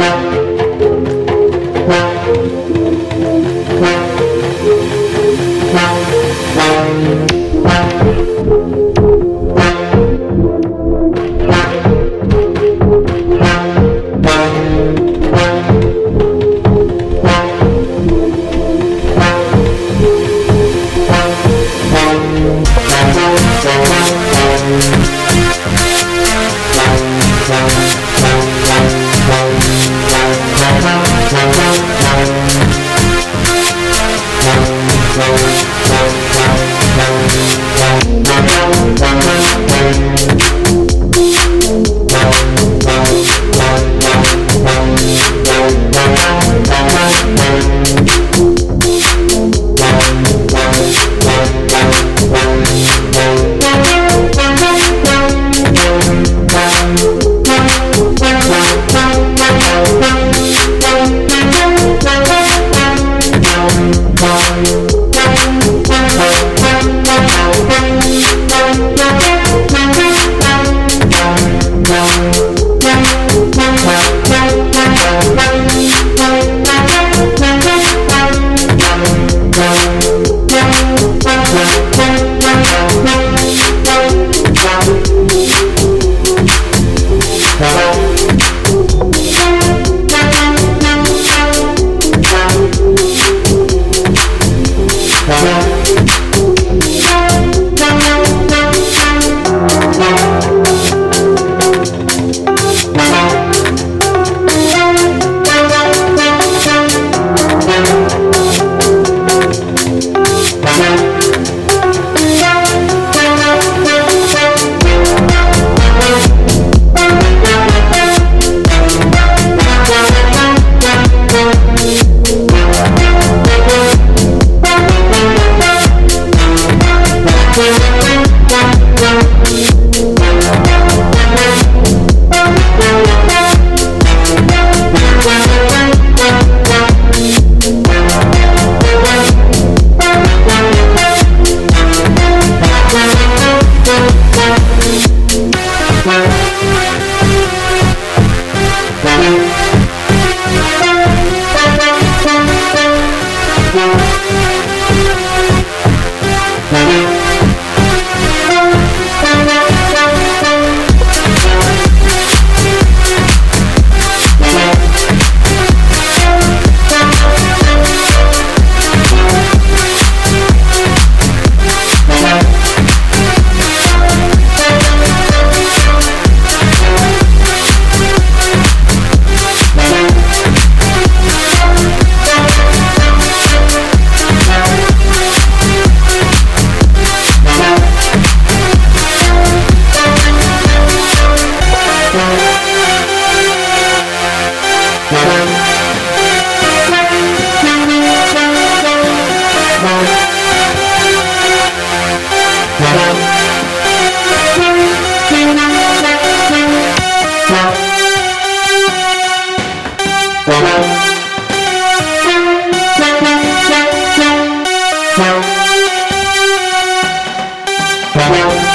Thank you. Thank